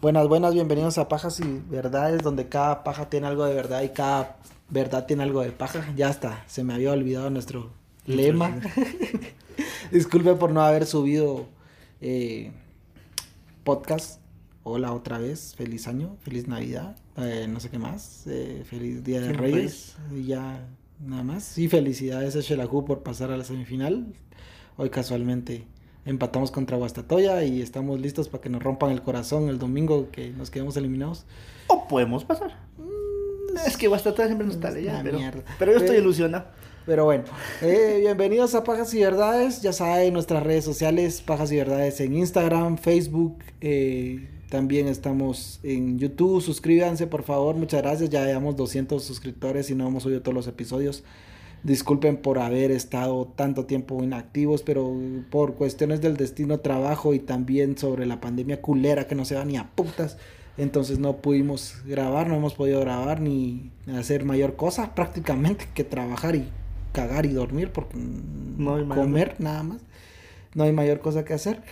Buenas, buenas, bienvenidos a Pajas y Verdades, donde cada paja tiene algo de verdad y cada verdad tiene algo de paja. Ya está, se me había olvidado nuestro lema. Disculpe por no haber subido eh, podcast. Hola otra vez, feliz año, feliz Navidad, eh, no sé qué más, eh, feliz Día de Reyes y ya nada más. Y felicidades a Shelahu por pasar a la semifinal. Hoy casualmente empatamos contra Guastatoya y estamos listos para que nos rompan el corazón el domingo que nos quedemos eliminados. O podemos pasar. Es que Guastatoya siempre nos sale ya, pero, yo estoy ilusionado. Pero bueno, eh, bienvenidos a Pajas y Verdades. Ya saben, nuestras redes sociales, Pajas y Verdades en Instagram, Facebook. eh, también estamos en YouTube. Suscríbanse, por favor. Muchas gracias. Ya llevamos 200 suscriptores y no hemos subido todos los episodios. Disculpen por haber estado tanto tiempo inactivos, pero por cuestiones del destino, trabajo y también sobre la pandemia culera que no se va ni a putas. Entonces no pudimos grabar, no hemos podido grabar ni hacer mayor cosa prácticamente que trabajar y cagar y dormir porque No hay mayor comer nada más. No hay mayor cosa que hacer.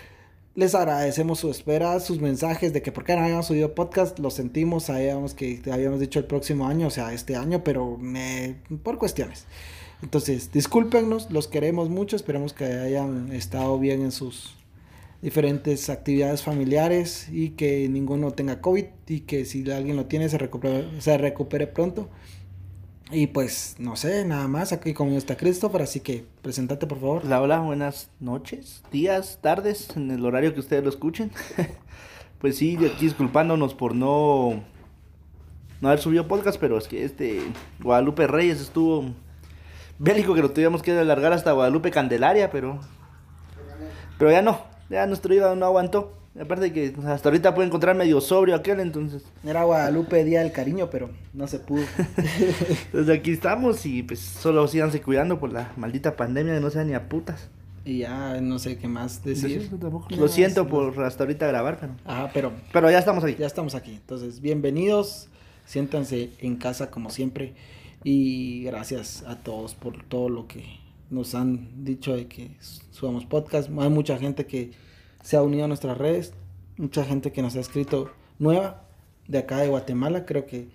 Les agradecemos su espera, sus mensajes de que por qué no habíamos subido podcast, lo sentimos, sabíamos que habíamos dicho el próximo año, o sea, este año, pero eh, por cuestiones. Entonces, discúlpenos, los queremos mucho, esperemos que hayan estado bien en sus diferentes actividades familiares y que ninguno tenga COVID y que si alguien lo tiene se recupere, se recupere pronto. Y pues, no sé, nada más, aquí conmigo está Christopher, así que presentate por favor. Hola, hola, buenas noches, días, tardes, en el horario que ustedes lo escuchen. pues sí, aquí disculpándonos por no, no haber subido podcast, pero es que este Guadalupe Reyes estuvo bélico que lo tuvimos que alargar hasta Guadalupe Candelaria, pero pero ya no, ya nuestro hígado no aguantó. Aparte que hasta ahorita puede encontrar medio sobrio aquel, entonces Era Guadalupe Día del Cariño, pero no se pudo. Desde aquí estamos y pues solo síganse cuidando por la maldita pandemia que no sean ni a putas. y ya no sé qué más decir. Lo siento, tampoco. Ya, Lo siento sí, por hasta ahorita grabar, pero, Ah, pero pero ya estamos aquí. ya estamos aquí. Entonces, bienvenidos. Siéntanse en casa como siempre. Y gracias a todos por todo lo que nos han dicho de que subamos podcast. Hay mucha gente que se ha unido a nuestras redes. Mucha gente que nos ha escrito nueva de acá de Guatemala. Creo que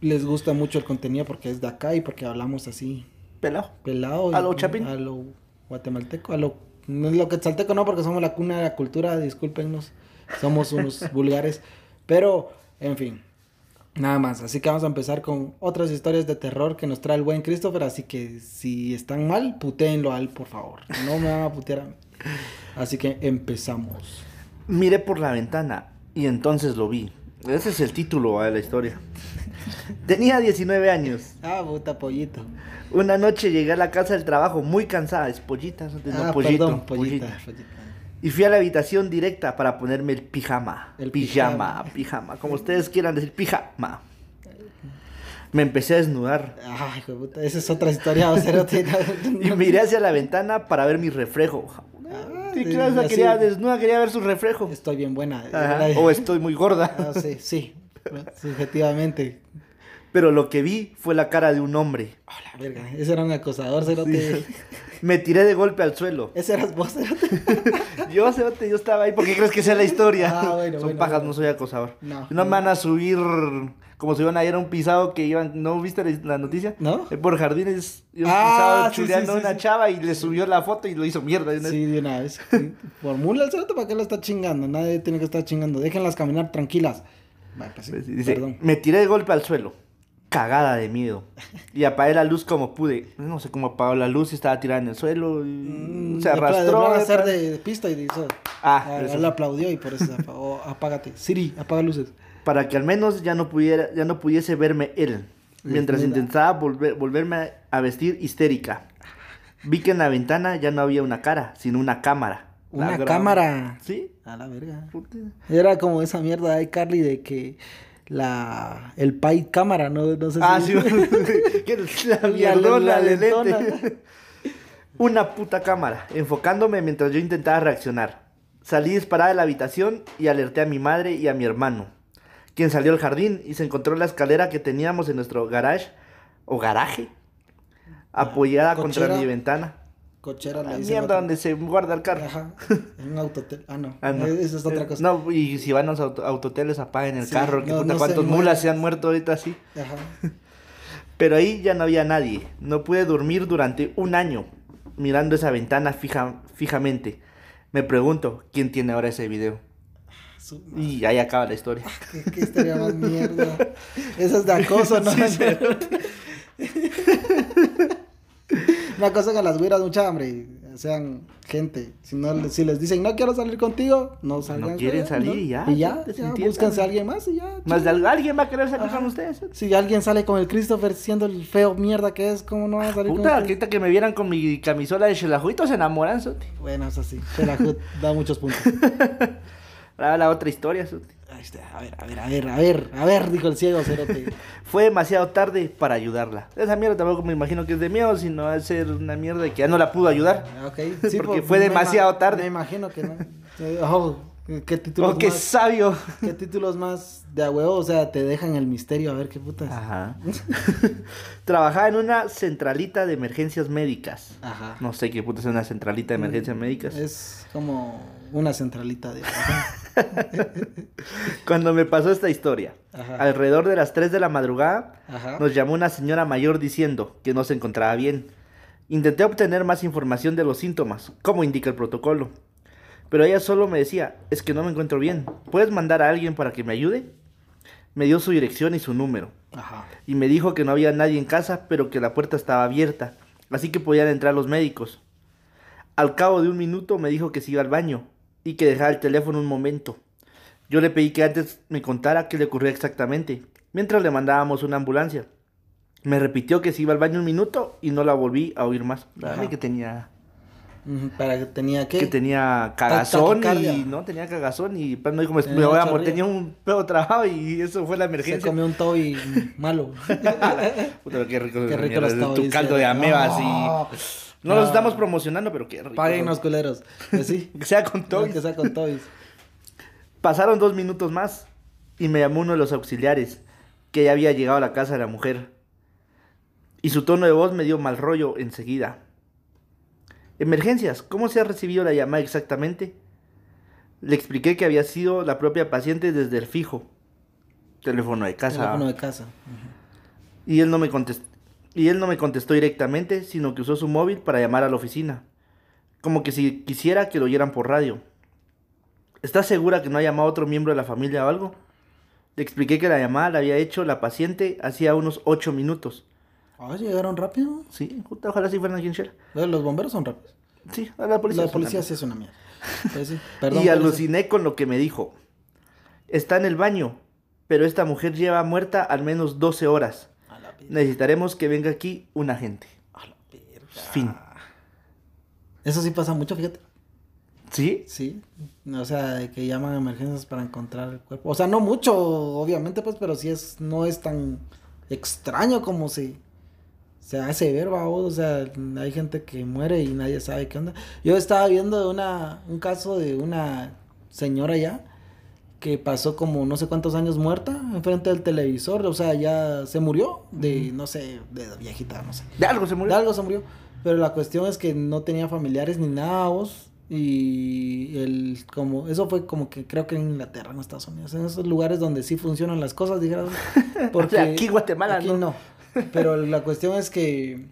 les gusta mucho el contenido porque es de acá y porque hablamos así Pelado. pelado. A lo chapín. A lo guatemalteco, a lo... No es lo quetzalteco no, porque somos la cuna de la cultura, discúlpenos. Somos unos vulgares. Pero, en fin, nada más. Así que vamos a empezar con otras historias de terror que nos trae el buen Christopher. Así que si están mal, putéenlo a él, por favor. No me van a putear a mí. Así que empezamos. Miré por la ventana y entonces lo vi. Ese es el título de la historia. Tenía 19 años. Ah, puta pollito. Una noche llegué a la casa del trabajo muy cansada. Es pollita, no ah, pollito. perdón, pollita. pollita. pollita. Y fui a la habitación directa para ponerme el pijama. El pijama, pijama, como ustedes quieran decir, pijama. Me empecé a desnudar Ay, puta, esa es otra historia. va a ser otra- y miré hacia la ventana para ver mi reflejo. Ah, Sí, claro, así- quería desnuda, quería ver su reflejo. Estoy bien buena. Ajá, O estoy muy gorda. Ah, sí, sí. Subjetivamente. Pero lo que vi fue la cara de un hombre. Oh, la verga. Ese era un acosador, cerote. Me tiré de golpe al suelo. Ese eras vos, cerote. Yo, cerote, yo estaba ahí. ¿Por qué crees que sea la historia? Ah, bueno, Son bueno, pajas, bueno. no soy acosador. No. No me van a subir como si iban a ir a un pisado que iban. ¿No viste la, noticia? ¿No? Eh, Por jardines, iba un Ah, pisado sí, chuleando sí, una chava y le subió la foto y lo hizo mierda. Sí, de una vez. Formula el cerote para qué lo está chingando. Nadie tiene que estar chingando. Déjenlas caminar tranquilas. Vale, pues Pues, dice, Perdón. me tiré de golpe al suelo, cagada de miedo. Y apagué la luz como pude. No sé cómo apagó la luz y estaba tirada en el suelo. y Mm, se pla- arrastró. de hacer de, de pista y. Ah, Ah, él aplaudió y por eso se apagó. Apágate. Siri, apaga luces. Para que al menos ya no pudiera, ya no pudiese verme él. Mientras intentaba volver, volverme a vestir histérica. Vi que en la ventana ya no había una cara, sino una cámara. Una cámara. Sí. A la verga. Puta. Era como esa mierda de Carly de que la el pay cámara, no, no sé Ah, si sí. La mierdona la de lente. Una puta cámara, enfocándome mientras yo intentaba reaccionar. Salí disparada de la habitación y alerté a mi madre y a mi hermano, quien salió al jardín y se encontró en la escalera que teníamos en nuestro garage o garaje, apoyada contra mi ventana. Cochera La mierda donde se guarda el carro. Ajá. En un autotel. Ah, no. Ah, no. Esa es otra Eh, cosa. No, y si van a los auto- autoteles apaguen el Sí, carro, que no- puta, no cuántos mulas se han muerto ahorita así. Ajá. Pero ahí ya no había nadie. No pude dormir durante un año mirando esa ventana fija, fijamente. Me pregunto, ¿quién tiene ahora ese video? Su- Y ahí acaba la historia. ¿Qué, qué historia más mierda? Eso es de acoso, ¿no? Una cosa que las güiras mucha hambre, sean gente. Si no, si les dicen no quiero salir contigo, no salgan. quieren con- salir ¿no? y ya, Y ya, ya, búsquense a alguien más y ya. Más de alguien va a querer salir Ajá. con ustedes. Si alguien sale con el Christopher siendo el feo mierda que es, ¿cómo no va a salir Puta, con ahorita que me vieran con mi camisola de Shelajuito se enamoran, Soti. Bueno, eso sí. Pero da muchos puntos. Ahora la otra historia, Soti. Está. A ver, a ver, a ver, a ver, a ver, dijo el ciego cerote. Fue demasiado tarde para ayudarla. Esa mierda tampoco me imagino que es de miedo, sino va a ser una mierda de que ya no la pudo ayudar. Ah, Ok, Porque pues, fue demasiado tarde. Me imagino que no. Eh, Oh, qué títulos Oh, qué más, sabio. qué títulos más de a huevo, o sea, te dejan el misterio a ver qué putas. Ajá. Trabajaba en una centralita de emergencias médicas. Ajá. No sé qué puta es una centralita de emergencias médicas. Es como una centralita de. Cuando me pasó esta historia, Ajá. alrededor de las 3 de la madrugada, Ajá. nos llamó una señora mayor diciendo que no se encontraba bien. Intenté obtener más información de los síntomas, como indica el protocolo. Pero ella solo me decía, es que no me encuentro bien. ¿Puedes mandar a alguien para que me ayude? Me dio su dirección y su número. Ajá. Y me dijo que no había nadie en casa, pero que la puerta estaba abierta, así que podían entrar los médicos. Al cabo de un minuto me dijo que se iba al baño y que dejara el teléfono un momento. Yo le pedí que antes me contara qué le ocurría exactamente, mientras le mandábamos una ambulancia. Me repitió que se iba al baño un minuto y no la volví a oír más. Dame que tenía Para que tenía que. que tenía cagazón y no tenía cagazón y pues, no dijo me, me voy a morir, tenía un pedo trabado y eso fue la Se emergencia. comió un toy malo. Puta, qué rico, Qué rico los tu caldo de amebas No. y no los No. estamos promocionando, pero qué rico. Páguenos, culeros. Pues sí. Que sea con todo. Que sea con toys. Pasaron dos minutos más y me llamó uno de los auxiliares que ya había llegado a la casa de la mujer. Y su tono de voz me dio mal rollo enseguida. Emergencias, ¿cómo se ha recibido la llamada exactamente? Le expliqué que había sido la propia paciente desde el fijo. Teléfono de casa. Teléfono de casa. Y él no me contestó. Y él no me contestó directamente, sino que usó su móvil para llamar a la oficina. Como que si quisiera que lo oyeran por radio. ¿Estás segura que no ha llamado otro miembro de la familia o algo? Le expliqué que la llamada la había hecho la paciente hacía unos ocho minutos. Ah, llegaron rápido. Sí, ojalá si fueran quien sea. Los bomberos son rápidos. Sí, a la policía. La es policía sí es una mierda. Pues sí. Perdón. y aluciné con lo que me dijo. Está en el baño, pero esta mujer lleva muerta al menos 12 horas. Necesitaremos que venga aquí un agente. A la verga. Fin. Eso sí pasa mucho, fíjate. ¿Sí? Sí. O sea, de que llaman a emergencias para encontrar el cuerpo. O sea, no mucho, obviamente, pues, pero sí es, no es tan extraño como se, se hace ver. O sea, hay gente que muere y nadie sabe qué onda. Yo estaba viendo una, un caso de una señora ya que pasó como no sé cuántos años muerta enfrente del televisor. O sea, ya se murió de, no sé, de viejita, no sé. De algo se murió. De algo se murió. Pero la cuestión es que no tenía familiares ni nada, vos. Y el, como, eso fue como que creo que en Inglaterra, en Estados Unidos, en esos lugares donde sí funcionan las cosas, dijeron. Porque aquí Guatemala aquí no. no. Pero la cuestión es que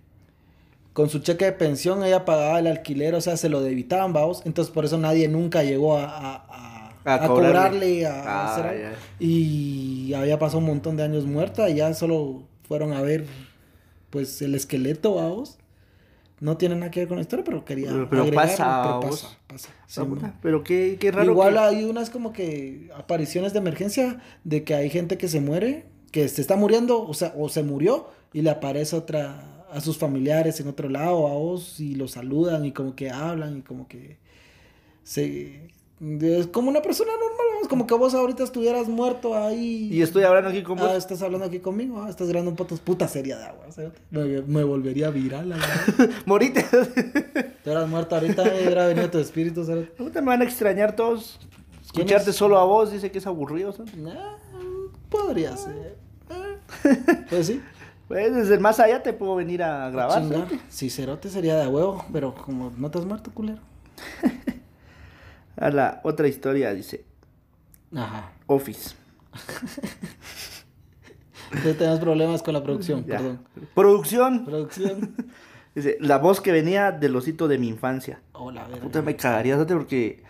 con su cheque de pensión ella pagaba el alquiler, o sea, se lo debitaban, vamos. Entonces por eso nadie nunca llegó a, a, a- A a cobrarle. cobrarle, a, a Ah, hacer algo. ya. Y había pasado un montón de años muerta y ya solo fueron a ver pues el esqueleto, vamos. No tiene nada que ver con la historia, pero quería Pero- pero pasa, pero pasa, pasa. Ah, Sí, no. Pero qué, qué raro. Igual que- hay unas como que apariciones de emergencia de que hay gente que se muere, que se está muriendo, o sea, o se murió y le aparece otra a sus familiares en otro lado, a vos y los saludan y como que hablan y como que se es como una persona normal, vamos, como que vos ahorita estuvieras muerto ahí. Y estoy hablando aquí con Ah, vos. estás hablando aquí conmigo, ah, estás grabando un puto puta serie de agua, ¿sabes? me, me volvería viral. Morite. Te hubieras muerto ahorita, me hubiera venido tu espíritu, ¿sabes? Puta, me van a extrañar todos. ¿Quién Escucharte es? solo a vos dice que es aburrido. ¿sabes? Ah, podría ser. Ah, Pues sí. Pues desde el más allá te puedo venir a grabar. ¿sí? Sí, cerote sería de huevo, pero como no te has muerto, culero. A la otra historia dice Ajá. Office. Entonces tenemos problemas con la producción, Ya. perdón. Producción. Producción. Dice, la voz que venía del osito de mi infancia. Oh, la verga. Puta, me cagaría, ¿sabes? Porque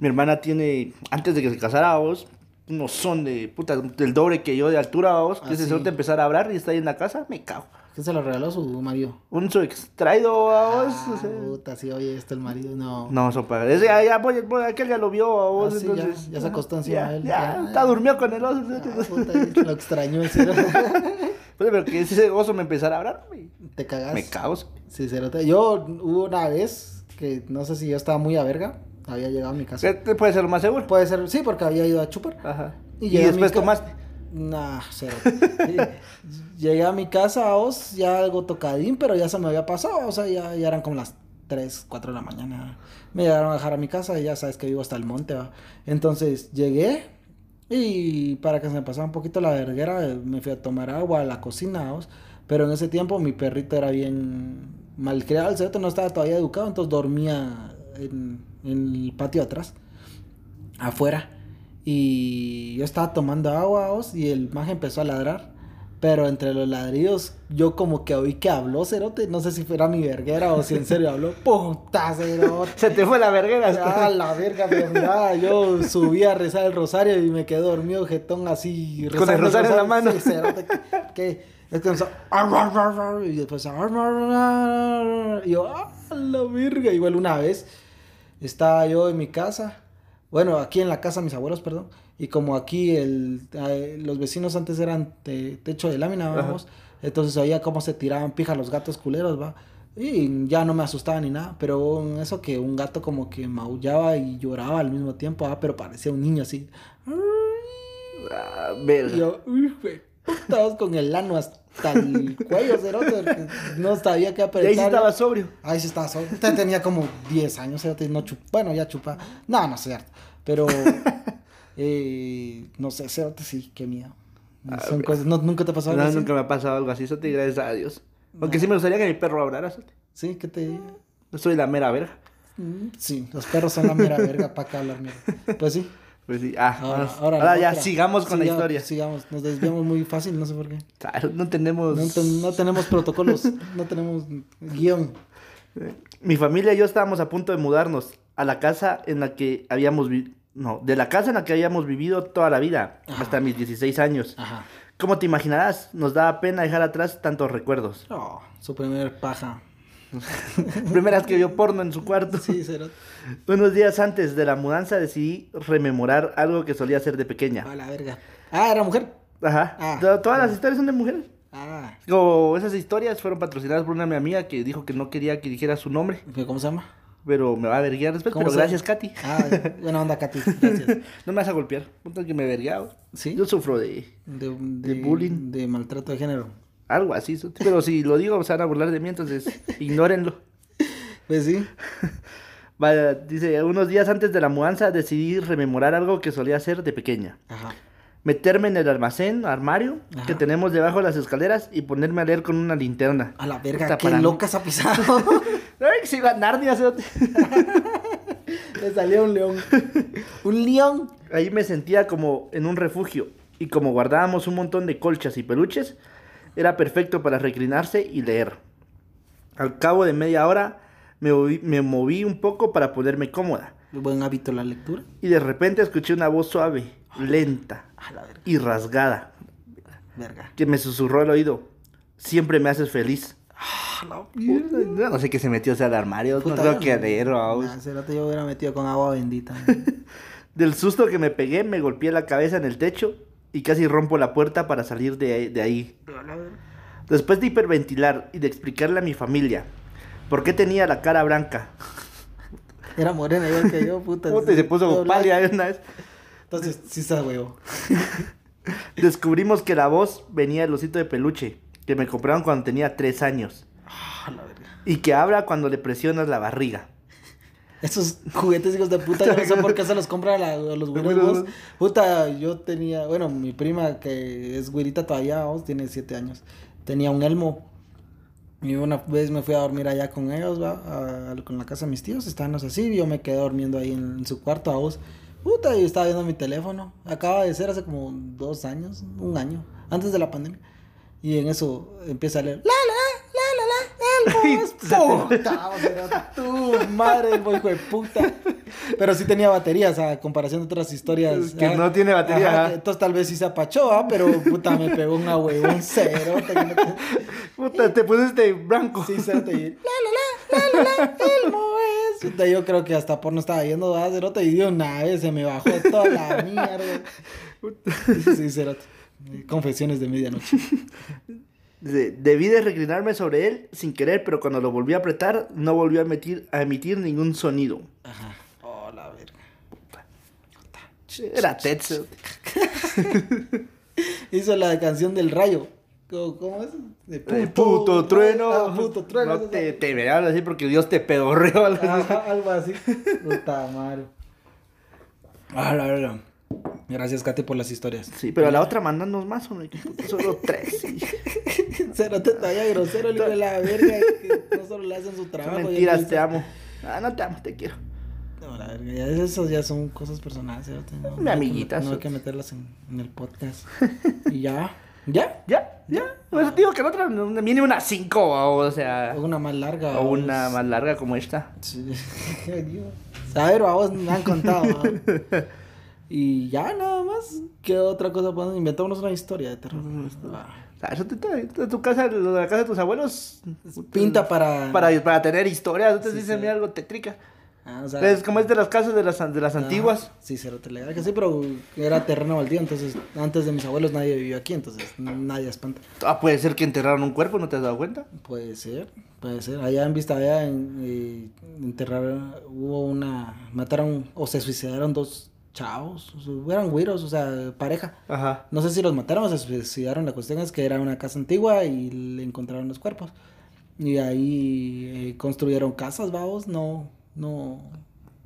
mi hermana tiene, antes de que se casara, vos, unos son de, puta, del doble que yo de altura, vos, que Ah, se sí. suelta empezar a hablar y está ahí en la casa, me cago. ¿Qué se lo regaló su marido? Un su extraído, vos, Ah, o sea, puta, sí, oye, esto el marido, no. No, son para Ese ya, ya, voy, voy, aquel ya lo vio a vos, Ah, sí, ya, entonces. ya se acostó encima ya, de él, Ya, ya. está durmió con el oso. Ah, puta, lo extrañó ese. Pues, pero que ese oso me empezara a hablar, me, Te cagas. me cago. Sí, cerote. Yo hubo una vez que no sé si yo estaba muy a verga. Había llegado a mi casa. ¿Qué te puede ser lo más seguro? Puede ser, sí, porque había ido a chupar. Ajá. Y Y, a después tomaste. Nah, cero. Llegué a mi casa, os, ya algo tocadín, pero ya se me había pasado. O sea, ya, ya eran como las 3, 4 de la mañana. Me llegaron a dejar a mi casa y ya sabes que vivo hasta el monte, ¿va? Entonces llegué y para que se me pasara un poquito la verguera, eh, me fui a tomar agua a la cocina, ¿os? Pero en ese tiempo mi perrito era bien malcriado, el cerote no estaba todavía educado, entonces dormía en el patio atrás afuera. Y yo estaba tomando agua os, y el maje empezó a ladrar. Pero entre los ladridos, yo como que oí que habló cerote. No sé si fuera mi verguera o si en serio habló. Puta cerote. Se te fue la verguera. Ah, la verga, pero yo subí a rezar el rosario y me quedé dormido jetón así. Con el rezando rosario en la mano. Sí, cerote, que, que es que empezó, y después y yo, ah, la verga. Igual una vez estaba yo en mi casa, bueno, aquí en la casa mis abuelos, perdón, y como aquí el, los vecinos antes eran techo de lámina, vamos, entonces oía cómo se tiraban pija los gatos culeros, va. Y ya no me asustaba ni nada, pero eso que un gato como que maullaba y lloraba al mismo tiempo, ah, pero parecía un niño así. Ah, Y yo, vos con el ano hasta el cuello, cerote, no sabía qué Y apretar. ahí sí estaba sobrio. Ahí sí estaba solo. Usted tenía como 10 años, cerote, no chup... bueno, ya chupa. No, no es cierto. Pero, eh, no sé, cerote, sí, qué miedo. Ah, Son cosas, ¿no, ¿nunca te pasó algo No, así? nunca me ha pasado algo así, eso te gracias a Dios. Aunque sí me gustaría que mi perro hablara. ¿sí? Sí, ¿qué te Yo soy la mera verga. Mm, Sí, los perros son la mera verga para acá hablar mierda. Pues sí. Pues sí. Ah, Ahora, ya otra. sigamos con la historia. Sigamos, nos desviamos muy fácil, no sé por qué. Claro, no tenemos. No, ten- no tenemos protocolos, no tenemos guion. Mi familia y yo estábamos a punto de mudarnos a la casa en la que habíamos vivido. No, de la casa en la que habíamos vivido toda la vida, Ajá. hasta mis 16 años. Ajá. Como te imaginarás, nos daba pena dejar atrás tantos recuerdos. Oh, su primer paja. Primera vez que vio porno en su cuarto. Sí, cerote. Unos días antes de la mudanza decidí rememorar algo que solía hacer de pequeña. A la verga. Ah, era mujer. Ajá. Ah. To- Todas las historias son de mujeres. Ah, Como esas historias fueron patrocinadas por una mi amiga que dijo que no quería que dijera su nombre, ¿cómo se llama? pero me va a verguiar después. ¿Cómo Pero gracias, Katy. Ah, buena onda, Katy. Gracias. No me vas a golpear. Punto que me vergueado. ¿Sí? Yo sufro de De, De bullying. De maltrato de género. Algo así. Pero si lo digo, se van a burlar de mí, entonces ignórenlo. Pues sí. Vaya, dice, unos días antes de la mudanza decidí rememorar algo que solía hacer de pequeña. Ajá. Meterme en el almacén, armario, Ajá. que tenemos debajo de las escaleras y ponerme a leer con una linterna. A la verga, Puta, qué para- loca se ha pisado. Ay, se iba a Narnia, cerote. Le salió un león. Un león. Ahí me sentía como en un refugio y como guardábamos un montón de colchas y peluches, era perfecto para reclinarse y leer. Al cabo de media hora me moví, me moví un poco para ponerme cómoda Buen hábito la lectura. y de repente escuché una voz suave, lenta y rasgada Verga. que me susurró al oído. Siempre me haces feliz. A la Puta, No sé qué se metió hacia el armario, no Puta, creo yo que no- leer, rato yo hubiera metido con agua bendita. Del susto que me pegué, me golpeé la cabeza en el techo y casi rompo la puerta para salir de ahí- de ahí. Después de hiperventilar y de explicarle a mi familia por qué tenía la cara blanca, Era morena igual que yo, puta. puta, y se puso pálida una vez, Entonces, sí está huevo. descubrimos que la voz venía del osito de peluche que me compraron cuando tenía tres años A la verga. y que habla cuando le presionas la barriga. Esos juguetes hijos de puta, yo no sé por qué se los compran a, la- a los güeros. Puta, yo tenía, bueno, mi prima que es güerita todavía, vos, tiene siete años. tenía un elmo. Y una vez me fui a dormir allá con ellos, va, a- con la casa de mis tíos, estábamos así, y yo me quedé durmiendo ahí en, en su cuarto a vos. Puta, y estaba viendo mi teléfono. Acaba de ser hace como dos años, un año, antes de la pandemia. Y en eso empieza a leer, la puta, o sea, tu madre, hijo de puta. Pero sí tenía baterías a comparación de otras historias. Que ah, no tiene batería, ajá, entonces tal vez sí se apachó, ¿ah? pero puta me pegó una huevón cero. no Puta, te pusiste blanco. Sí, cero te la la la, la la la, es. Puta, yo creo que hasta porno estaba yendo a cerote y de una vez se me bajó toda la mierda. Sí, cerote. Confesiones de medianoche. Debí de reclinarme sobre él sin querer, pero cuando lo volví a apretar, no volvió a emitir, a emitir ningún sonido. Ajá. Oh, la verga. Era Tetsu. Hizo la canción del rayo. ¿Cómo, cómo es? De Puto, puto trueno. Ah, puto trueno. No te, te así porque Dios te pedorreó algo así. Ajá, algo así. Puta madre. Ah, la verdad. Gracias, Kate, por las historias. Sí, pero a la otra mandanos más, hombre. Solo tres. sí. Cero te talla grosero, el hijo de la verga. Que no solo le hacen su Son trabajo. ya mentiras, te amo. Ah, no te amo, te quiero. No, la verga, ya eso ya son cosas personales. No, Mi no hay que amiguita, No hay que meterlas en, en el podcast. y ya. ¿Ya? Ya, ya. Pues digo que la otra no- viene una cinco, o sea. Una más larga. O una vamos. más larga como esta. Sí. A ver, vos me han contado. ¿va? y ya nada más. ¿Qué otra cosa podemos inventarnos una historia de terror? Ah. Sea, eso te, te- te- tu casa, lo de la casa de tus abuelos. Pinta para. Para, para tener historias, ustedes Sí, dicen sí. mira, algo tétrica. Ah, o sea, Es como es de las casas de las, de las ah, antiguas. Sí, legal que sí, pero era terreno baldío, entonces antes de mis abuelos nadie vivió aquí, entonces nadie espanta. Ah, puede ser que enterraron un cuerpo, ¿no te has dado cuenta? Puede ser, puede ser. Allá en Vista Allá en, eh, enterraron, hubo una, mataron o se suicidaron dos chavos, eran güiros, o sea, pareja. Ajá. No sé si los mataron o se suicidaron, la cuestión es que era una casa antigua y le encontraron los cuerpos. Y ahí eh, construyeron casas, vamos, no, no.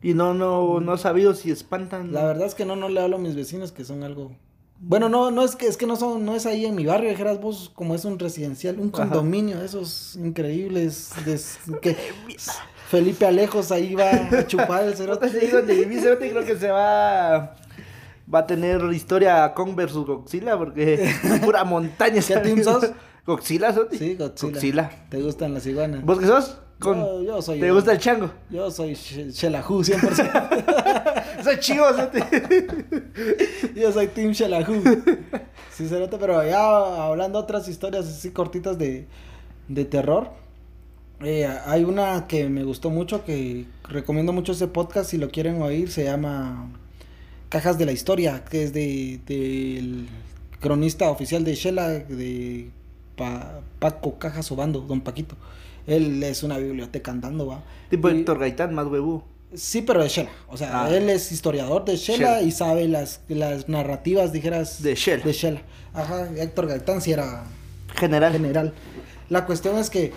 Y no, no, no he sabido si espantan. La verdad es que no, no le hablo a mis vecinos que son algo... Bueno, no, no es que es que no son, no es ahí en mi barrio, dijeras vos, como es un residencial, un Ajá. condominio, esos increíbles, des- que Felipe Alejos ahí va a chupar el cerote. Te digo, viví, cerote, creo que se va. Va a tener historia Kong versus Godzilla, porque pura montaña. ¿Qué team sos? Godzilla, cerote. Sí, Godzilla. Godzilla. ¿Te gustan las iguanas? ¿Vos qué sos? Con... Yo, yo soy... ¿Te gusta el chango? Yo soy Sh- Shelahu 100%. Soy. Yo soy Team Shelahu. Sí, cerote, pero ya hablando otras historias así cortitas de, de terror. eh, hay una que me gustó mucho, que recomiendo mucho ese podcast si lo quieren oír, se llama Cajas de la Historia, que es de del cronista oficial de Shela, de Pa- Paco Cajas Obando, don Paquito. Él es una biblioteca andando, va. Tipo Y- Héctor Gaitán, más huevo. Sí, pero de Shela. O sea, Ah. él es historiador de Shela, Shela. y sabe las, las narrativas, dijeras. De Shela. De Shela. Ajá, Héctor Gaitán sí era General. general. La cuestión es que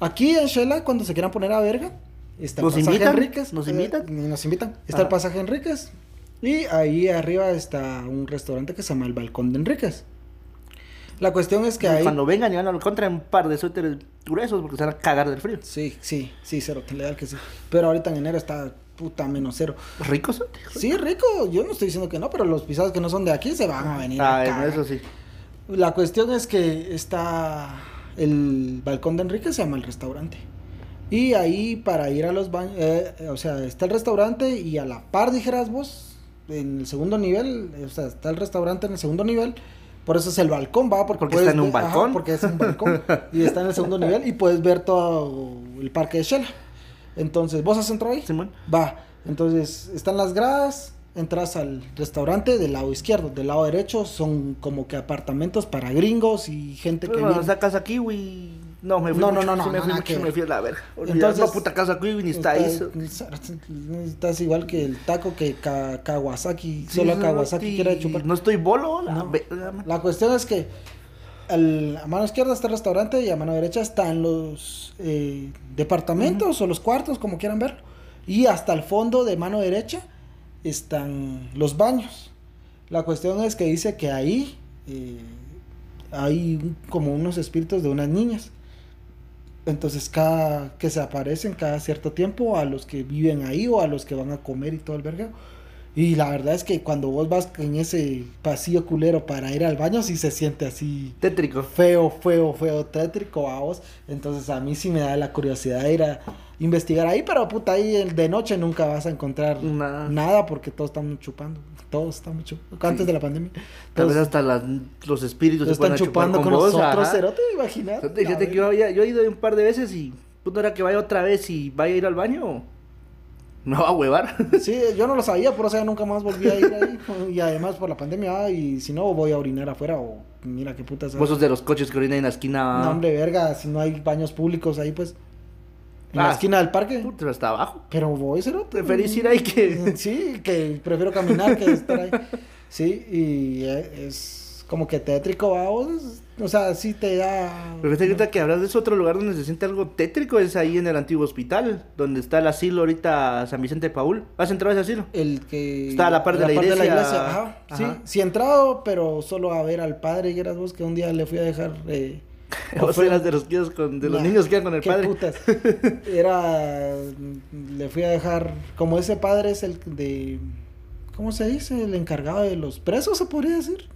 aquí en Shela, cuando se quieran poner a verga, está el ¿Nos pasaje invitan? Enríquez. ¿Nos eh, invitan? nos invitan. Está el pasaje Enríquez. Y ahí arriba está un restaurante que se llama el Balcón de Enríquez. La cuestión es que ahí. Cuando vengan y van a encontrar un par de suéteres gruesos porque se van a cagar del frío. Sí, sí, sí, cero, legal que sí. Pero ahorita en enero está puta menos cero. ¿Ricos? Sí, rico, yo no estoy diciendo que no, pero los pisados que no son de aquí se van a venir. Ah, eso sí. La cuestión es que está el balcón de Enrique, se llama el restaurante. Y ahí para ir a los baños, eh, o sea, está el restaurante y a la par, dijeras vos, en el segundo nivel, o sea, está el restaurante en el segundo nivel. Por eso es el balcón, va, porque, Porque está en un ver- ajá, balcón. porque es un balcón y está en el segundo nivel y puedes ver todo el parque de Shela. Entonces, ¿vos has entrado ahí? Simón. Va, entonces están las gradas, entras al restaurante del lado izquierdo, del lado derecho son como que apartamentos para gringos y gente que Pero viene. esa casa kiwi. No, me fui No, no, mucho, no, no, sí me fui nada mucho, que me ver. fui a la verga. Entonces- Entonces, no, puta casa kiwi ni está ahí. Estás igual que el taco que Ka- Kawasaki, Sí, solo Kawasaki quiere chupar. No estoy bolo, la verga, cuestión es que al- a mano izquierda está el restaurante y a mano derecha están los eh, departamentos o los cuartos, como quieran ver. Y hasta el fondo de mano derecha están los baños. La cuestión es que dice que ahí, eh, hay como unos espíritus de unas niñas. Entonces, cada que se aparecen cada cierto tiempo a los que viven ahí o a los que van a comer y todo el verga. Y la verdad es que cuando vos vas en ese pasillo culero para ir al baño, sí se siente así Tétrico. feo, feo, feo, tétrico a vos. Entonces a mí sí me da la curiosidad de ir a investigar ahí, pero puta, ahí de noche nunca vas a encontrar Nada. nada porque todos están chupando. Todos están chupando. Antes Sí. de la pandemia. Tal vez hasta las, los espíritus se están chupando con, vos, nosotros. Fíjate fíjate que yo, había- yo he ido un par de veces y puta hora que vaya otra vez y vaya a ir al baño, me va a huevar. Sí, yo no lo sabía, por eso ya nunca más volví a ir ahí. Y además por la pandemia, y si no, voy a orinar afuera o mira qué puta Vos sos de los coches que orinan en la esquina. No, hombre, verga, si no hay baños públicos ahí, pues. En Ah, la esquina del parque. Puta, hasta abajo. Pero voy, cerote. Preferís ir ahí que- Sí, que prefiero caminar que estar ahí. Sí, y eh, es como que tétrico, vamos. O sea, sí te da. Pero fíjate que hablas de ese otro lugar donde se siente algo tétrico, es ahí en el antiguo hospital, donde está el asilo ahorita San Vicente de Paul. ¿Has entrado a ese asilo? El que. Está a la par de la iglesia. Ajá, sí. Sí he entrado, pero solo a ver al padre. Y eras vos que un día le fui a dejar. Eh, Ofre- eras de los, que con, de los Nah, niños que iban con el qué padre. putas. Era. Le fui a dejar. Como ese padre es el de. ¿Cómo se dice? El encargado de los presos, se podría decir.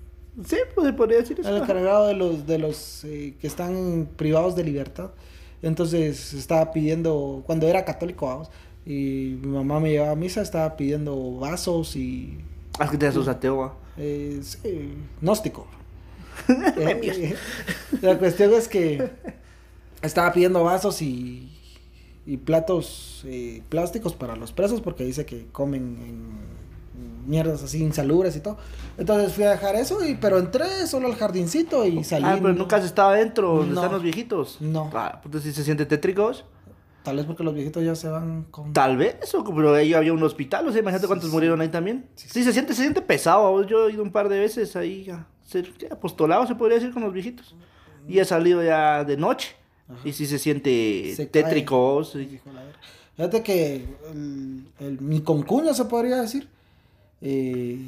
Sí, pues se podría decir eso. El encargado de los, de los eh, que están privados de libertad. Entonces estaba pidiendo, cuando era católico, vamos, y mi mamá me llevaba a misa, estaba pidiendo vasos y. Ah, que te sos ateo. ah. eh, sí, gnóstico. Eh, la cuestión es que estaba pidiendo vasos y, y platos eh, plásticos para los presos porque dice que comen en mierdas así insalubres y todo. Entonces fui a dejar eso, y, pero entré solo al jardincito y salí. Ah, pero nunca has estado adentro, donde No. están los viejitos. No. Ah, si se siente tétricos. Tal vez porque los viejitos ya se van con... Tal vez, o- pero ahí había un hospital, o sea, imagínate Sí, cuántos sí. murieron ahí también. Sí, Sí, se siente, se siente pesado. Yo he ido un par de veces ahí a ser ¿qué? Apostolado, se podría decir, con los viejitos. Y he salido ya de noche. Ajá. Y sí se siente Se tétrico. sí. Fíjate que el, el- mi concuño se podría decir. eh,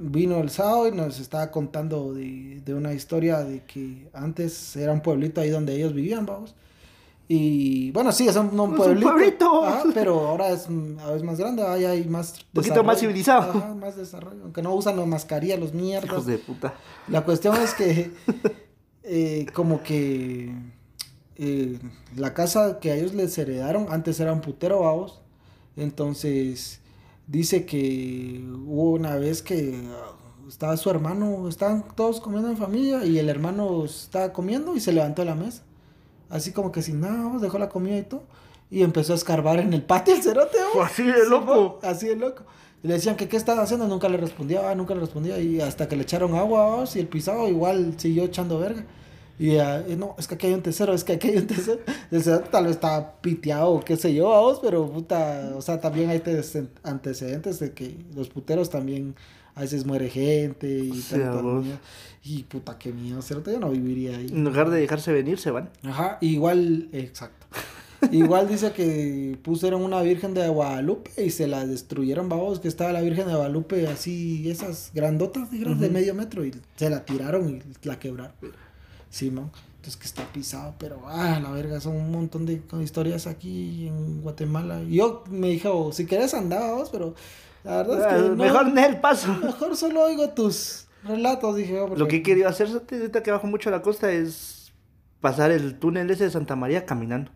vino el sábado y nos estaba contando de, de una historia de que antes era un pueblito ahí donde ellos vivían, vamos. Y bueno, sí, es un, no un Es un pueblito. pueblito. ajá, pero ahora es, ahora es más grande, ahí hay más. Poquito más civilizado. Ajá, más desarrollo. Aunque no usan la mascarilla, los mierdas. Hijos de puta. La cuestión es que, eh, como que eh, la casa que a ellos les heredaron antes era un putero, vamos. Entonces, dice que hubo una vez que ah, estaba su hermano, estaban todos comiendo en familia y el hermano estaba comiendo y se levantó de la mesa. Así como que sin nada, vamos, dejó la comida y todo. Y empezó a escarbar en el patio el cerote. Así de loco. Así de loco. Y le decían que qué estaba haciendo, nunca le respondía, nunca le respondía. Y hasta que le echaron agua, y el pisado igual siguió echando verga. Y eh, no, es que aquí hay un tesoro, es que aquí hay un tesoro. El cerote tal vez estaba piteado qué sé yo, vamos, pero puta, o sea, también hay tes- antecedentes de que los puteros también a veces muere gente y Sí, tanta a vos. mierda. Y puta, qué miedo, cerote, yo no viviría ahí. En lugar de dejarse venir, se van. Ajá, igual, exacto. Igual dice que pusieron una Virgen de Guadalupe y se la destruyeron, babos, que estaba la Virgen de Guadalupe así, esas grandotas, digamos, de medio metro y se la tiraron y la quebraron. Sí, man. Entonces que está pisado, pero ah, la verga, son un montón de historias aquí en Guatemala. Yo me dijo, si querés andaba vos, pero la verdad es que Ah, no, Mejor en el paso. mejor solo oigo tus relatos, dije porque- Lo que he querido hacer ahorita que bajo mucho la costa es pasar el túnel ese de Santa María caminando.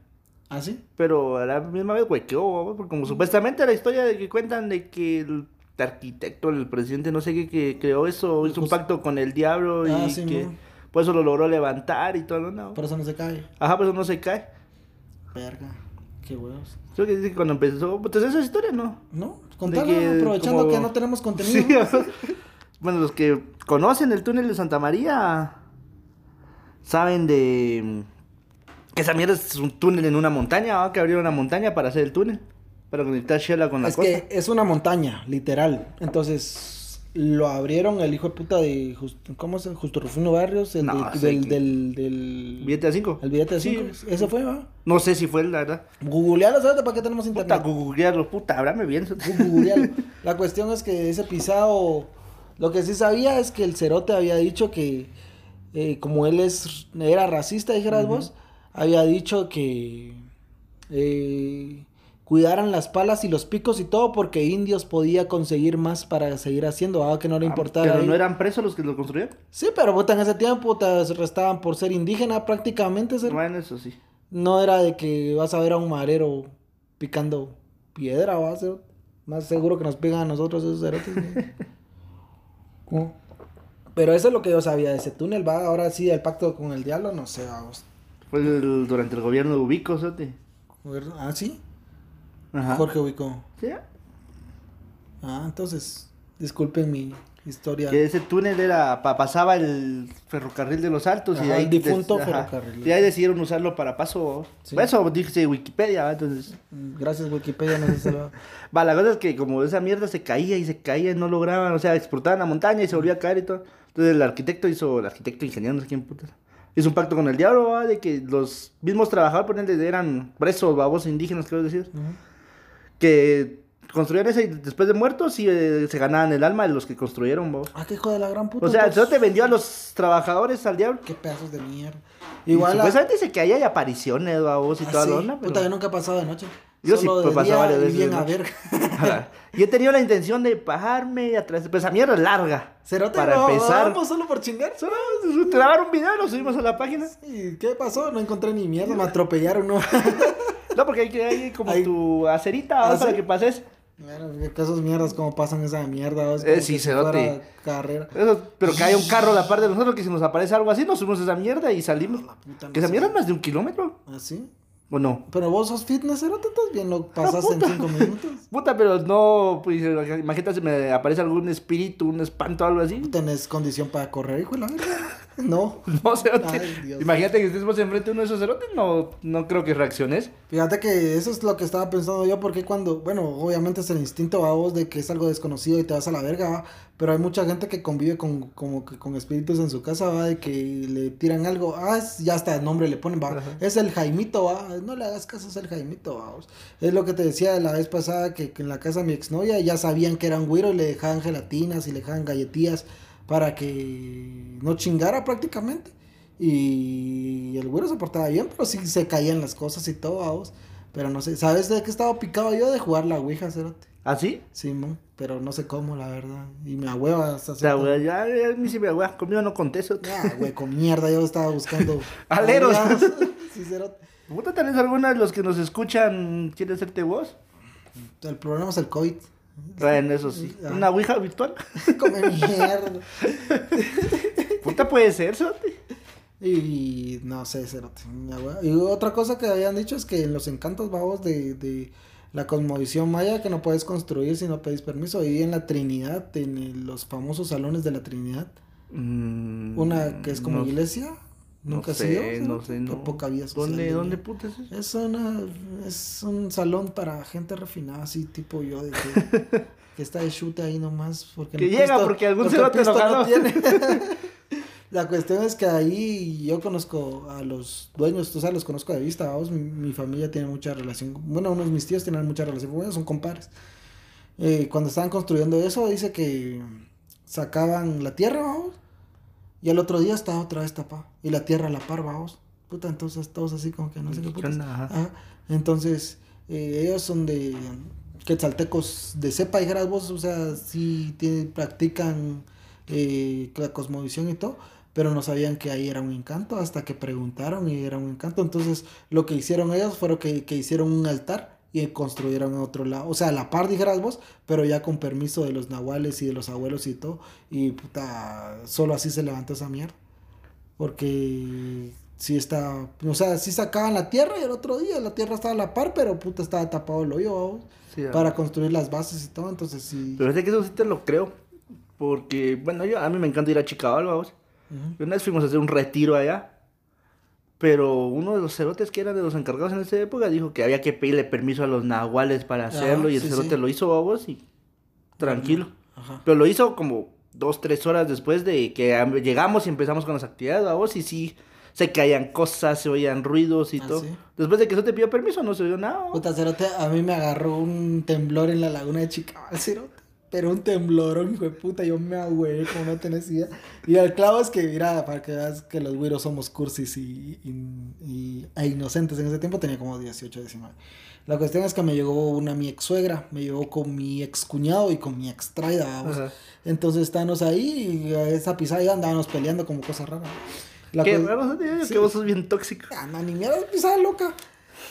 ¿Ah, sí? Pero a la misma vez huequeó, ¿no? porque como supuestamente la historia de que cuentan de que el arquitecto, el presidente, no sé qué, que creó eso, hizo un pacto con el diablo Ah, y sí, que por eso lo logró levantar y todo, ¿no? Por eso no se cae. Ajá, por eso no se cae. Verga, qué huevos. Creo que dice que cuando empezó, pues esa historia, ¿no? ¿No? Contalo, que aprovechando como- que no tenemos contenido. Sí, bueno, los que conocen el túnel de Santa María saben de que esa mierda es un túnel en una montaña, ¿va? que abrieron una montaña para hacer el túnel, para conectar Shela con la es costa. que es una montaña, literal. Entonces lo abrieron el hijo de puta de Just- ¿cómo se Justo Rufino Barrios, el No, de- sé del, quién. del, del ¿Billete de 5? el billete de Sí. cinco. Ese fue, ¿va? No sé si fue la verdad. Googlealo, ¿sabes para qué tenemos Puta, internet? googlearlo, puta, háblame bien. Googlealo. La cuestión es que ese pisado, lo que sí sabía es que el cerote había dicho que eh, como él es era racista, dijeras vos, había dicho que eh, cuidaran las palas y los picos y todo porque indios podía conseguir más para seguir haciendo, algo que no le Ah, importaba. Pero ahí. no eran presos los que lo construyeron. Sí, pero puta, en ese tiempo te restaban por ser indígena prácticamente. ser- Bueno, eso sí. No era de que vas a ver a un marero picando piedra, va a ser más seguro que nos pegan a nosotros esos cerotes. ¿no? Pero eso es lo que yo sabía de ese túnel, va. Ahora sí, el pacto con el diablo, no sé, vamos. Fue el- durante el gobierno de Ubico, ¿sí? Ah, sí. Ajá. Jorge ubicó. Sí. Ah, entonces, disculpen mi historia. Que ese túnel era, pa- pasaba el ferrocarril de los Altos y Ajá, de ahí el difunto des- ajá. ferrocarril. Y ahí decidieron usarlo para paso. Sí. Eso dice Wikipedia, entonces. Gracias, Wikipedia, no sé Va, la cosa es que como esa mierda se caía y se caía y no lograban, o sea, explotaban la montaña y se volvía a caer y todo. Entonces el arquitecto hizo, el arquitecto ingeniero, no sé quién puta, hizo un pacto con el diablo, ¿va? de que los mismos trabajadores, por ejemplo, eran presos, babos indígenas, quiero decir, Ujú. Que construían ese y después de muertos sí eh, se ganaban el alma de los que construyeron, babos. Ah, qué hijo de la gran puta. O sea, el entonces- te vendió a los trabajadores al diablo. Qué pedazos de mierda. Igual. A... Supuestamente dice que ahí hay apariciones, babos, y Ah, toda sí. la onda, pero... Puta, yo nunca he pasado de noche. Yo sí, Solo pues, de pasaba varias y veces bien a ver. y he tenido la intención de bajarme atrás, pues esa mierda es larga. Cerote, Para no, empezar. Vamos solo por chingar. Solo grabar un video y lo subimos a la página. ¿Y qué pasó? No encontré ni mierda, me atropellaron, ¿no? No, porque hay que hay como tu acerita. ¿Ah, para que pases. Claro, que esos mierdas como pasan esa mierda. Es Eh, sí, carrera. Eso, pero que haya un carro a la par de nosotros que si nos aparece algo así, nos subimos a esa mierda y salimos. No Que esa mierda es más de un kilómetro. ¿Ah, sí? ¿O no? Pero vos sos fitness, cerote, estás bien, lo pasaste en cinco minutos. Puta, pero no, pues imagínate si me aparece algún espíritu, un espanto, algo así. ¿Tenés condición para correr, hijo de la verga? No. No, cerote. Ay. Imagínate que estemos enfrente de uno de esos cerotes, no, no creo que reacciones. Fíjate que eso es lo que estaba pensando yo, porque cuando, bueno, obviamente es el instinto a vos de que es algo desconocido y te vas a la verga, ¿va? pero hay mucha gente que convive con, como que con espíritus en su casa, va, de que le tiran algo, ah, ya hasta el nombre le ponen, va, Ajá. es el Jaimito, va, no le hagas caso, es el Jaimito, va, vos. es lo que te decía la vez pasada, que, que en la casa de mi exnovia ya sabían que era un güiro y le dejaban gelatinas y le dejaban galletillas para que no chingara prácticamente. Y el güero se portaba bien, pero sí se caían las cosas y todo, vamos. Pero no sé, ¿sabes de qué estaba picado yo? De jugar la Ouija, cerote. ¿Así? Sí, mo, pero no sé cómo, la verdad. Y me ahueva hasta O sea, güey, ya, ya, a mí sí me güey, conmigo no contesto. Ah, güey, con mierda, yo estaba buscando. Aleros. Sí, cerote. Puta, tal vez algunos de los que nos escuchan quieren hacerte voz. El problema es el COVID. Bueno, eso sí. Una ouija virtual. Come mierda. Puta, puede ser, ¿sote? Y no sé, cerote. Y otra cosa que habían dicho es que en los encantos vagos de, de la cosmovisión maya que no puedes construir si no pedís permiso. Y en la Trinidad, en el- los famosos salones de la Trinidad. Una que es como Mm, No- iglesia. Nunca no sé, no sé, no. social ¿Dónde, de dónde puta es eso? Es una es un salón para gente refinada, así tipo yo, de que, que está de chute ahí nomás. Porque Que llega porque algún cerote jaló. tiene. La cuestión es que ahí yo conozco a los dueños, tú sabes, los conozco de vista, vamos, mi, mi familia tiene mucha relación, bueno, unos de mis tíos tienen mucha relación ellos, son compadres. Eh, cuando estaban construyendo eso, dice que sacaban la tierra, y al otro día estaba otra vez tapada, y la tierra a la par, vamos. Puta, entonces todos así como que no sé qué ¿Qué putas. Ajá. Entonces, eh, ellos son de quetzaltecos de cepa, dijeras vos, o sea, sí tienen- practican eh, la cosmovisión y todo, pero no sabían que ahí era un encanto hasta que preguntaron y era un encanto. Entonces, lo que hicieron ellos fueron que, que hicieron un altar y construyeron otro lado, o sea, a la par, dijeras vos, pero ya con permiso de los nahuales y de los abuelos y todo, y puta, solo así se levantó esa mierda. Porque sí está, o sea, sí sacaban la tierra y el otro día la tierra estaba a la par, pero puta estaba tapado el hoyo vamos, Sí, para construir las bases y todo, entonces sí. Pero es que eso sí te lo creo. Porque, bueno, yo, a mí me encanta ir a Chicago, vamos. Una vez fuimos a hacer un retiro allá. Pero uno de los cerotes que eran de los encargados en esa época dijo que había que pedirle permiso a los nahuales para hacerlo. y el sí, cerote sí. lo hizo, vamos, y tranquilo. Ajá. Pero lo hizo como dos, tres horas después de que am- llegamos y empezamos con las actividades, vamos, y sí, se caían cosas, se oían ruidos y Ah, todo. ¿sí? Después de que eso te pidió permiso, no se oyó nada. Puta cerote, a mí me agarró un temblor en la laguna de Chicago, cerote. Pero un temblorón, hijo de puta, yo me agüé como no tenés idea. Y el clavo es que, mira, para que veas que los güiros somos cursis y, y, e inocentes en ese tiempo, tenía como 18, 19. La cuestión es que me llegó una mi ex suegra, me llegó con mi ex cuñado y con mi ex traida, Entonces estábamos ahí y a esa pisada ya andábamos peleando como cosa rara. La Qué raro, que vos sos bien tóxico. Ah, no, ni mierda, pisada loca.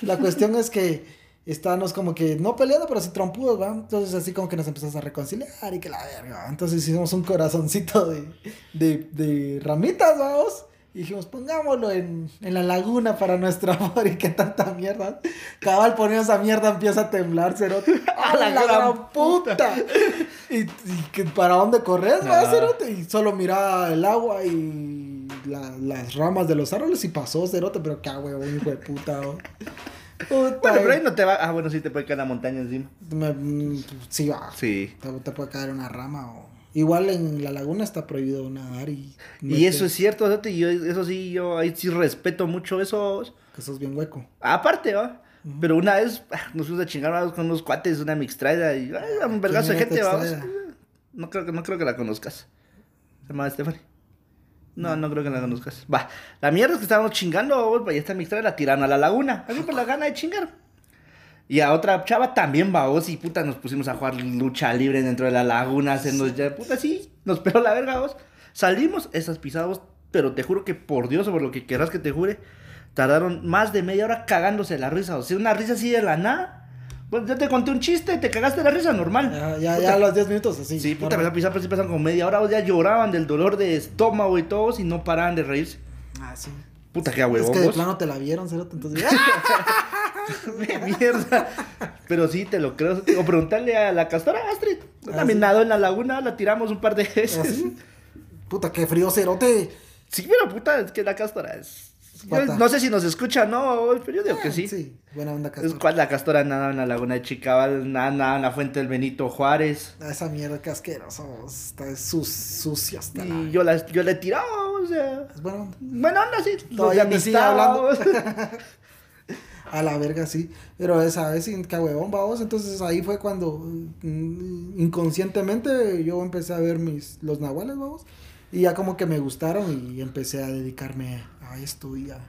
La cuestión es que estábamos como que no peleando, pero sí trompudos, ¿va? Entonces así como que nos empezamos a reconciliar y que la verga, Entonces hicimos un corazoncito de, de, de ramitas, vamos. Y dijimos, pongámoslo en, en, la laguna para nuestro amor y qué tanta mierda. Cabal poniendo esa mierda empieza a temblar, cerote. ¡A la, gran puta! y, y que para dónde corres, va, cerote. Y solo miraba el agua y la, las ramas de los árboles y pasó, cerote. Pero qué huevón, hijo de puta, bueno, pero ahí no te va. Ah, bueno, sí te puede caer la montaña encima. Mm, sí, va. Sí. Te, puede caer una rama o. Igual en la laguna está prohibido nadar y... Y eso es cierto, yo, eso sí, yo ahí sí respeto mucho eso. Que sos bien hueco. Aparte, ¿va? Pero una vez ah, nos fuimos a chingar con unos cuates, una mixtraida y un vergazo de gente, vamos. No creo, que, no creo que la conozcas. Se llama Stephanie. No, no creo que la conozcas. Va, la mierda es que estábamos chingando, y esta mixtura la tiraron a la laguna. A mí por la gana de chingar. Y a otra chava también, vos y puta, nos pusimos a jugar lucha libre dentro de la laguna, haciendo ya, puta, sí, nos pegó la verga, vos. Salimos, esas pisadas, pero te juro que por Dios, o por lo que quieras que te jure, tardaron más de media hora cagándose la risa. O sea, una risa así de la nada pues ya te conté un chiste, te cagaste la risa normal. Ya, ya, ya a los 10 minutos así. Sí, puta, me a pisar, pero sí pasan como media hora, ya lloraban del dolor de estómago y todo, y no paraban de reírse. Ah, sí. Puta, qué huevón. Es que de plano te la vieron, cerote, entonces. mierda. Pero sí, te lo creo. O preguntarle a la castora Astrid. Ah, también nadó en la laguna, la tiramos un par de veces. ¿Ah, puta, qué frío cerote. Sí, pero puta, es que la castora es no sé si nos escucha, ¿no? Pero yo digo que sí. Sí, buena onda castora. Es la castora nada en la laguna de Chicabal, nada en la fuente del Benito Juárez. Ah, esa mierda que asqueroso, está sucia hasta Y yo, la, yo le he tirado, o sea. Es buena onda. Buena onda, sí. Todavía me sigue hablando. A la verga, sí. Pero esa vez sin huevón, vamos. Entonces ahí fue cuando mm, inconscientemente yo empecé a ver mis los nahuales, vamos. Y ya como que me gustaron y empecé a dedicarme a esto y a,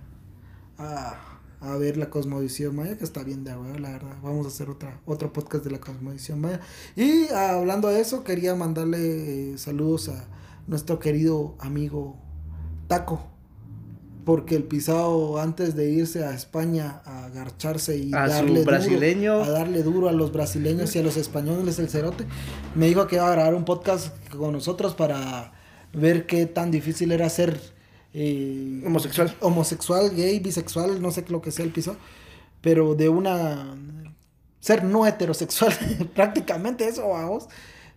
a, ver la cosmovisión maya, que está bien de huevo, la verdad. Vamos a hacer otra, otro podcast de la cosmovisión maya. Y hablando de eso, quería mandarle eh, saludos a nuestro querido amigo Taco. Porque el pisado antes de irse a España a agarcharse y darle brasileño. Duro, a darle duro a los brasileños y a los españoles el cerote, me dijo que iba a grabar un podcast con nosotros para ver qué tan difícil era ser eh, homosexual. Homosexual, gay, bisexual, no sé lo que sea el piso. Pero de una. Ser no heterosexual, prácticamente eso, vamos.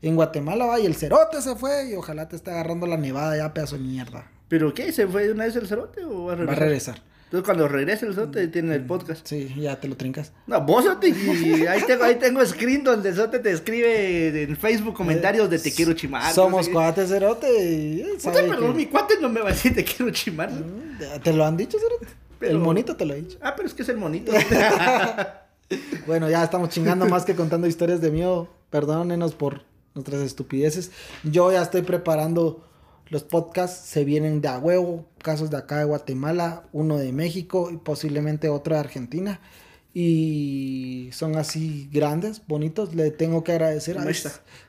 En Guatemala va y el cerote se fue y ojalá te esté agarrando la nevada ya, pedazo de mierda. ¿Pero qué? ¿Se fue de una vez el cerote o va a regresar? Va a regresar. Entonces cuando regrese el Sote tiene el podcast. Sí, ya te lo trincas. No, vos Sote, y ahí tengo, ahí tengo screen donde el Sote te escribe en Facebook comentarios de te quiero chimar. Somos cuates, Cerote. pero mi cuate no me va a decir te quiero chimar. Mm, ¿Te lo han dicho, Cerote? El monito te lo ha dicho. Ah, pero es que es el monito. bueno, ya estamos chingando más que contando historias de miedo. Perdónenos por nuestras estupideces. Yo ya estoy preparando los podcasts se vienen de a huevo, casos de acá de Guatemala, uno de México y posiblemente otro de Argentina. Y son así grandes, bonitos. Le tengo que agradecer. a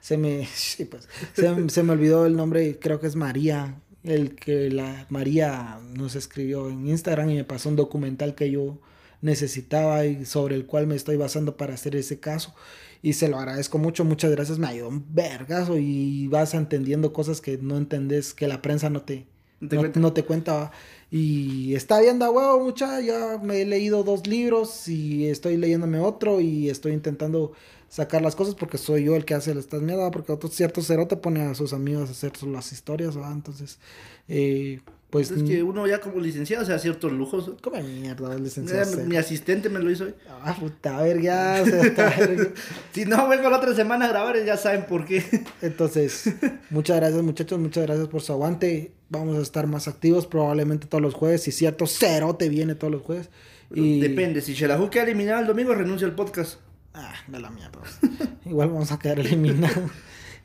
se me, pues, se, se, me olvidó el nombre, creo que es María. El que la María nos escribió en Instagram y me pasó un documental que yo necesitaba y sobre el cual me estoy basando para hacer ese caso y se lo agradezco mucho, muchas gracias, me ayudó un vergazo y vas entendiendo cosas que no entendés, que la prensa no te, no te, cuenta. Y está bien da huevo, mucha, ya me he leído dos libros y estoy leyéndome otro y estoy intentando sacar las cosas porque soy yo el que hace estas mierdas, porque otro cierto cerote pone a sus amigos a hacer las historias. Entonces, eh, pues, es que uno ya como licenciado se da ciertos lujos. ¿Cómo mierda, licenciado? mi asistente me lo hizo hoy. Ah, puta verga. si no vengo la otra semana a grabar, ya saben por qué. Entonces, muchas gracias, muchachos. Muchas gracias por su aguante. Vamos a estar más activos probablemente todos los jueves. Si cierto, cero te viene todos los jueves. Y... Depende. Si Shelahu queda eliminado el domingo, renuncia al podcast. Ah, de la mierda. Igual vamos a quedar eliminados.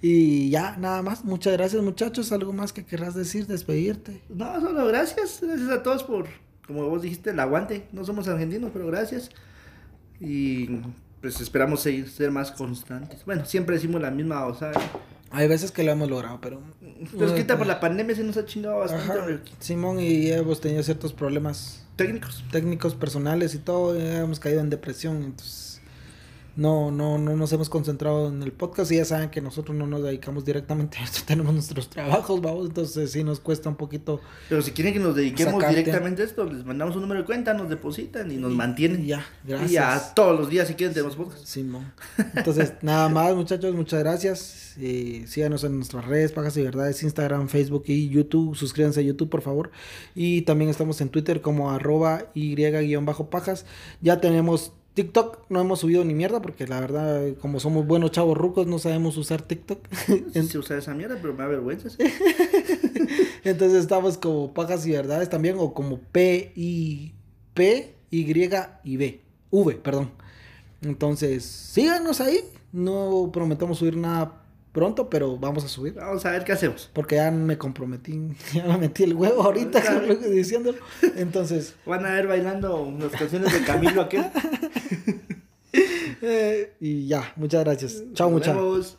Y ya, nada más. Muchas gracias, muchachos. ¿Algo más que querrás decir, despedirte? No, solo gracias. Gracias a todos por, como vos dijiste, el aguante. No somos argentinos, pero gracias. Y pues esperamos seguir, ser más constantes. Bueno, siempre decimos la misma, o sea. Hay veces que lo hemos logrado, pero... Pero es que ahorita por la pandemia se nos ha chingado bastante. Ajá. Simón y hemos tenido ciertos problemas Técnicos. técnicos, personales y todo, hemos caído en depresión, entonces no, no, no nos hemos concentrado en el podcast y ya saben que nosotros no nos dedicamos directamente a esto, tenemos nuestros trabajos, vamos, entonces sí nos cuesta un poquito Pero si quieren que nos dediquemos Sacarte. directamente a esto, les mandamos un número de cuenta, nos depositan y nos mantienen. y ya, gracias. Y ya todos los días, si quieren, tenemos podcast. Simón. Entonces, nada más, muchachos, muchas gracias. Y síganos en nuestras redes, Pajas y Verdades, Instagram, Facebook y YouTube. Suscríbanse a YouTube, por favor. Y también estamos en Twitter como arroba y-pajas. Ya tenemos TikTok, no hemos subido ni mierda porque la verdad, como somos buenos chavos rucos, no sabemos usar TikTok. Sí se usa esa mierda, pero me da vergüenza. sí. Entonces estamos como Pajas y Verdades también, o como P y P, Y y B. V, perdón. Entonces, síganos ahí. No prometemos subir nada pronto, pero vamos a subir. Vamos a ver qué hacemos. Porque ya me comprometí, ya me metí el huevo ahorita diciéndolo. Entonces, Van a ver bailando las canciones de Camilo aquel. eh, y ya, muchas gracias. Chao, muchachos.